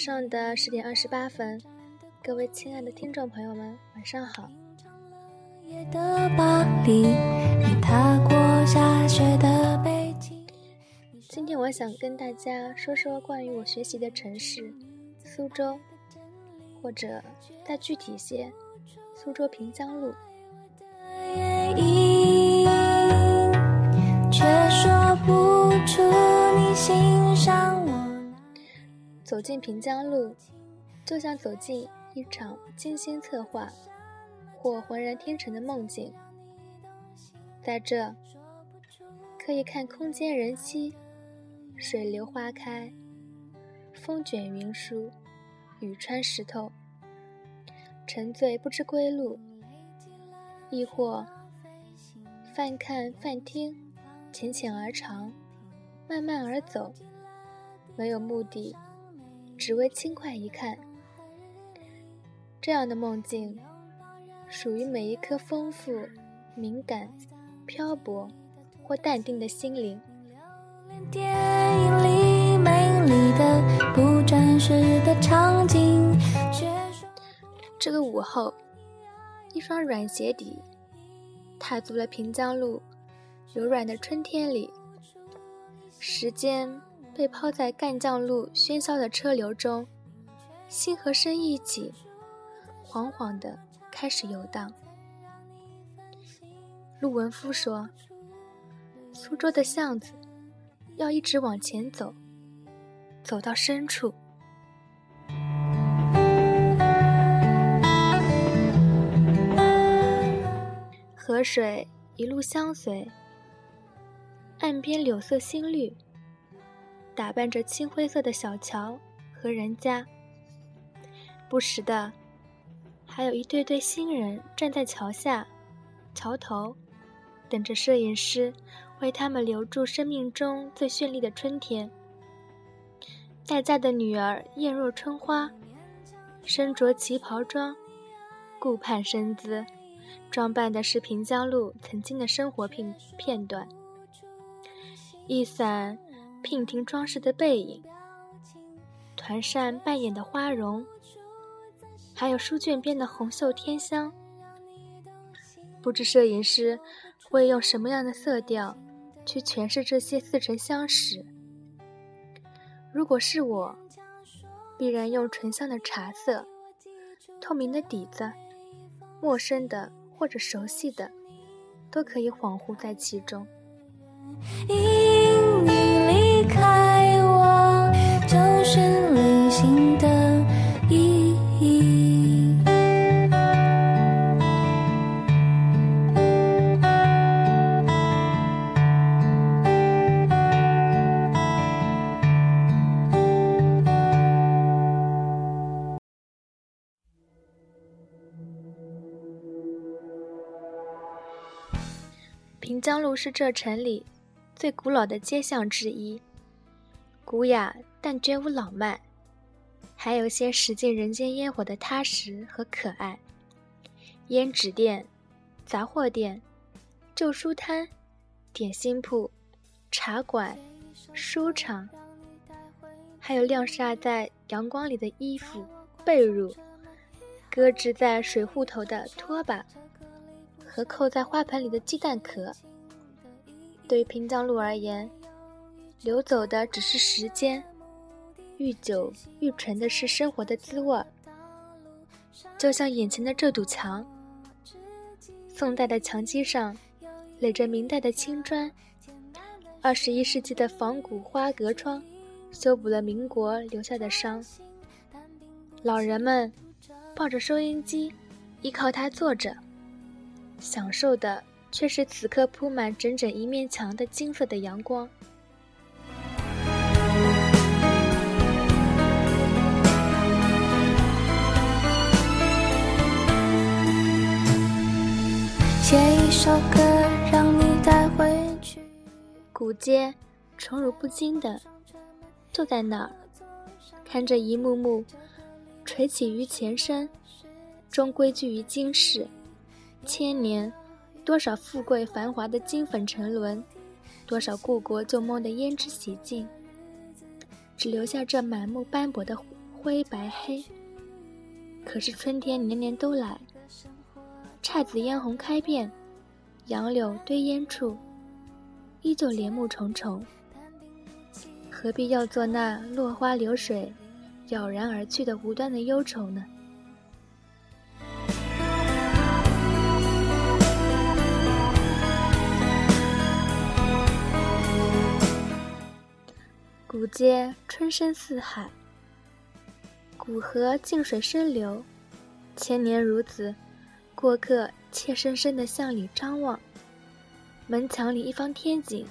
上的十点二十八分，各位亲爱的听众朋友们，晚上好。今天我想跟大家说说关于我学习的城市——苏州，或者再具体些，苏州平江路。走进平江路，就像走进一场精心策划或浑然天成的梦境。在这，可以看空间人稀，水流花开，风卷云舒，雨穿石头，沉醉不知归路；亦或泛看泛听，浅浅而长，慢慢而走，没有目的。只为轻快一看，这样的梦境，属于每一颗丰富、敏感、漂泊或淡定的心灵。这个午后，一双软鞋底踏足了平江路柔软的春天里，时间。被抛在干将路喧嚣的车流中，心和身一起，缓缓的开始游荡。陆文夫说：“苏州的巷子，要一直往前走，走到深处。河水一路相随，岸边柳色新绿。”打扮着青灰色的小桥和人家，不时的，还有一对对新人站在桥下、桥头，等着摄影师为他们留住生命中最绚丽的春天。待嫁的女儿艳若春花，身着旗袍装，顾盼身姿，装扮的是平江路曾经的生活片片段。一伞。娉婷装饰的背影，团扇扮演的花容，还有书卷边的红袖添香。不知摄影师会用什么样的色调去诠释这些似曾相识？如果是我，必然用醇香的茶色、透明的底子，陌生的或者熟悉的，都可以恍惚在其中。平江路是这城里最古老的街巷之一，古雅但绝无老迈，还有些驶进人间烟火的踏实和可爱。胭脂店、杂货店、旧书摊、点心铺、茶馆、书场，还有晾晒在阳光里的衣服、被褥，搁置在水户头的拖把。和扣在花盆里的鸡蛋壳，对于平江路而言，流走的只是时间，愈久愈醇的是生活的滋味。就像眼前的这堵墙，宋代的墙基上垒着明代的青砖，二十一世纪的仿古花格窗修补了民国留下的伤。老人们抱着收音机，依靠它坐着。享受的却是此刻铺满整整一面墙的金色的阳光。写一首歌让你带回去。古街，宠辱不惊的，坐在那儿，看着一幕幕垂起于前身，终归聚于今世。千年，多少富贵繁华的金粉沉沦，多少故国旧梦的胭脂洗尽，只留下这满目斑驳的灰白黑。可是春天年年都来，姹紫嫣红开遍，杨柳堆烟处，依旧帘幕重重。何必要做那落花流水，杳然而去的无端的忧愁呢？古街春深似海，古河静水深流，千年如此，过客怯生生地向里张望。门墙里一方天井，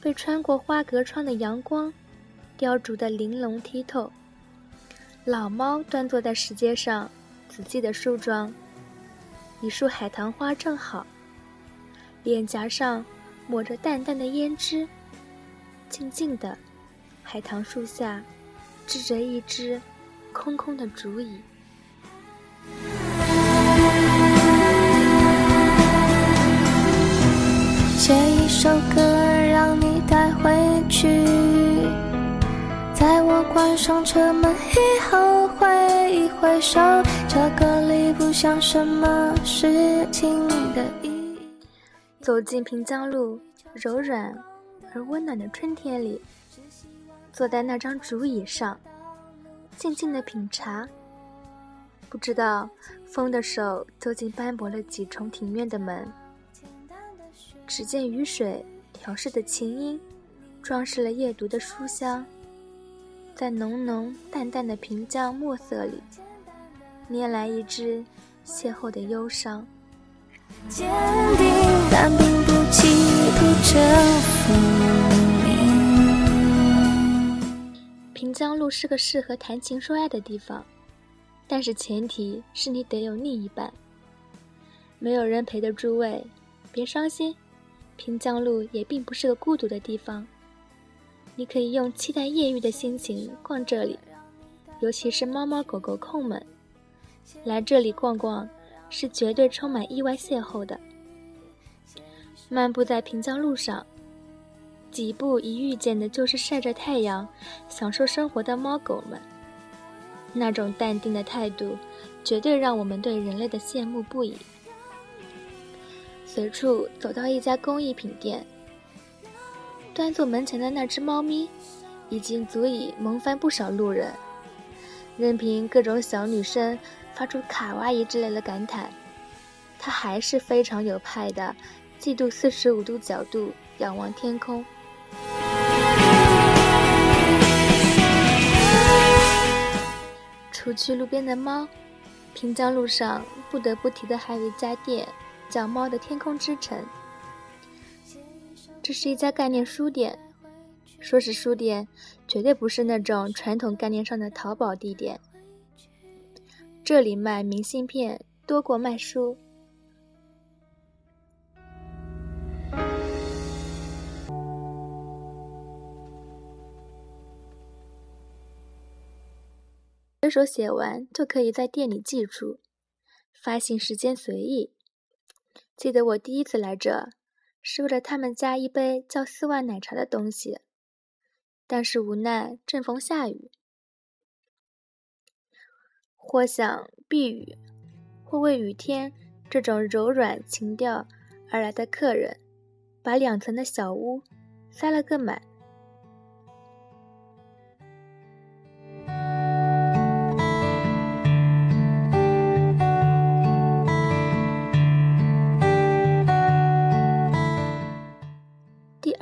被穿过花格窗的阳光雕琢得玲珑剔透。老猫端坐在石阶上，仔细的梳妆。一束海棠花正好，脸颊上抹着淡淡的胭脂，静静的。海棠树下，支着一只空空的竹椅。首歌让你带回去，在我关上车门以后挥一挥手，这歌里不像什么事情的意义。走进平江路，柔软而温暖的春天里。坐在那张竹椅上，静静的品茶。不知道风的手究竟斑驳了几重庭院的门。只见雨水调试的琴音，装饰了夜读的书香。在浓浓淡淡的平江墨色里，拈来一支邂逅的忧伤。坚定，但并不企图征服。平江路是个适合谈情说爱的地方，但是前提是你得有另一半。没有人陪的诸位，别伤心，平江路也并不是个孤独的地方。你可以用期待艳遇的心情逛这里，尤其是猫猫狗狗控们，来这里逛逛是绝对充满意外邂逅的。漫步在平江路上。几步一遇见的就是晒着太阳、享受生活的猫狗们，那种淡定的态度，绝对让我们对人类的羡慕不已。随处走到一家工艺品店，端坐门前的那只猫咪，已经足以萌翻不少路人。任凭各种小女生发出卡哇伊之类的感叹，它还是非常有派的，嫉妒四十五度角度仰望天空。除去路边的猫，平江路上不得不提的还有一家店，叫“猫的天空之城”。这是一家概念书店，说是书店，绝对不是那种传统概念上的淘宝地点。这里卖明信片多过卖书。随手写完就可以在店里寄出，发行时间随意。记得我第一次来这，是为了他们家一杯叫丝袜奶茶的东西，但是无奈正逢下雨，或想避雨，或为雨天这种柔软情调而来的客人，把两层的小屋塞了个满。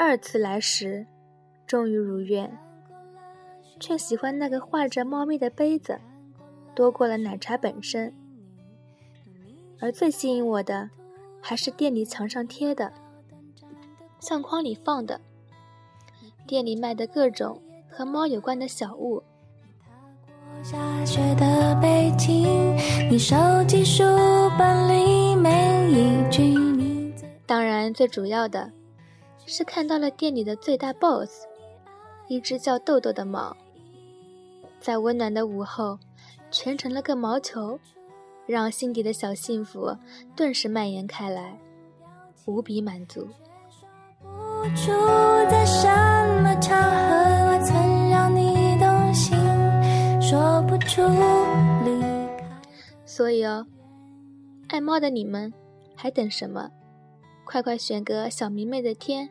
二次来时，终于如愿，却喜欢那个画着猫咪的杯子，多过了奶茶本身。而最吸引我的，还是店里墙上贴的，相框里放的，店里卖的各种和猫有关的小物。当然，最主要的。是看到了店里的最大 BOSS，一只叫豆豆的猫，在温暖的午后，蜷成了个毛球，让心底的小幸福顿时蔓延开来，无比满足。所以哦，爱猫的你们还等什么？快快选个小明媚的天，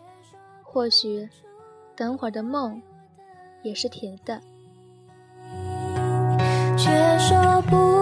或许等会儿的梦也是甜的。却说不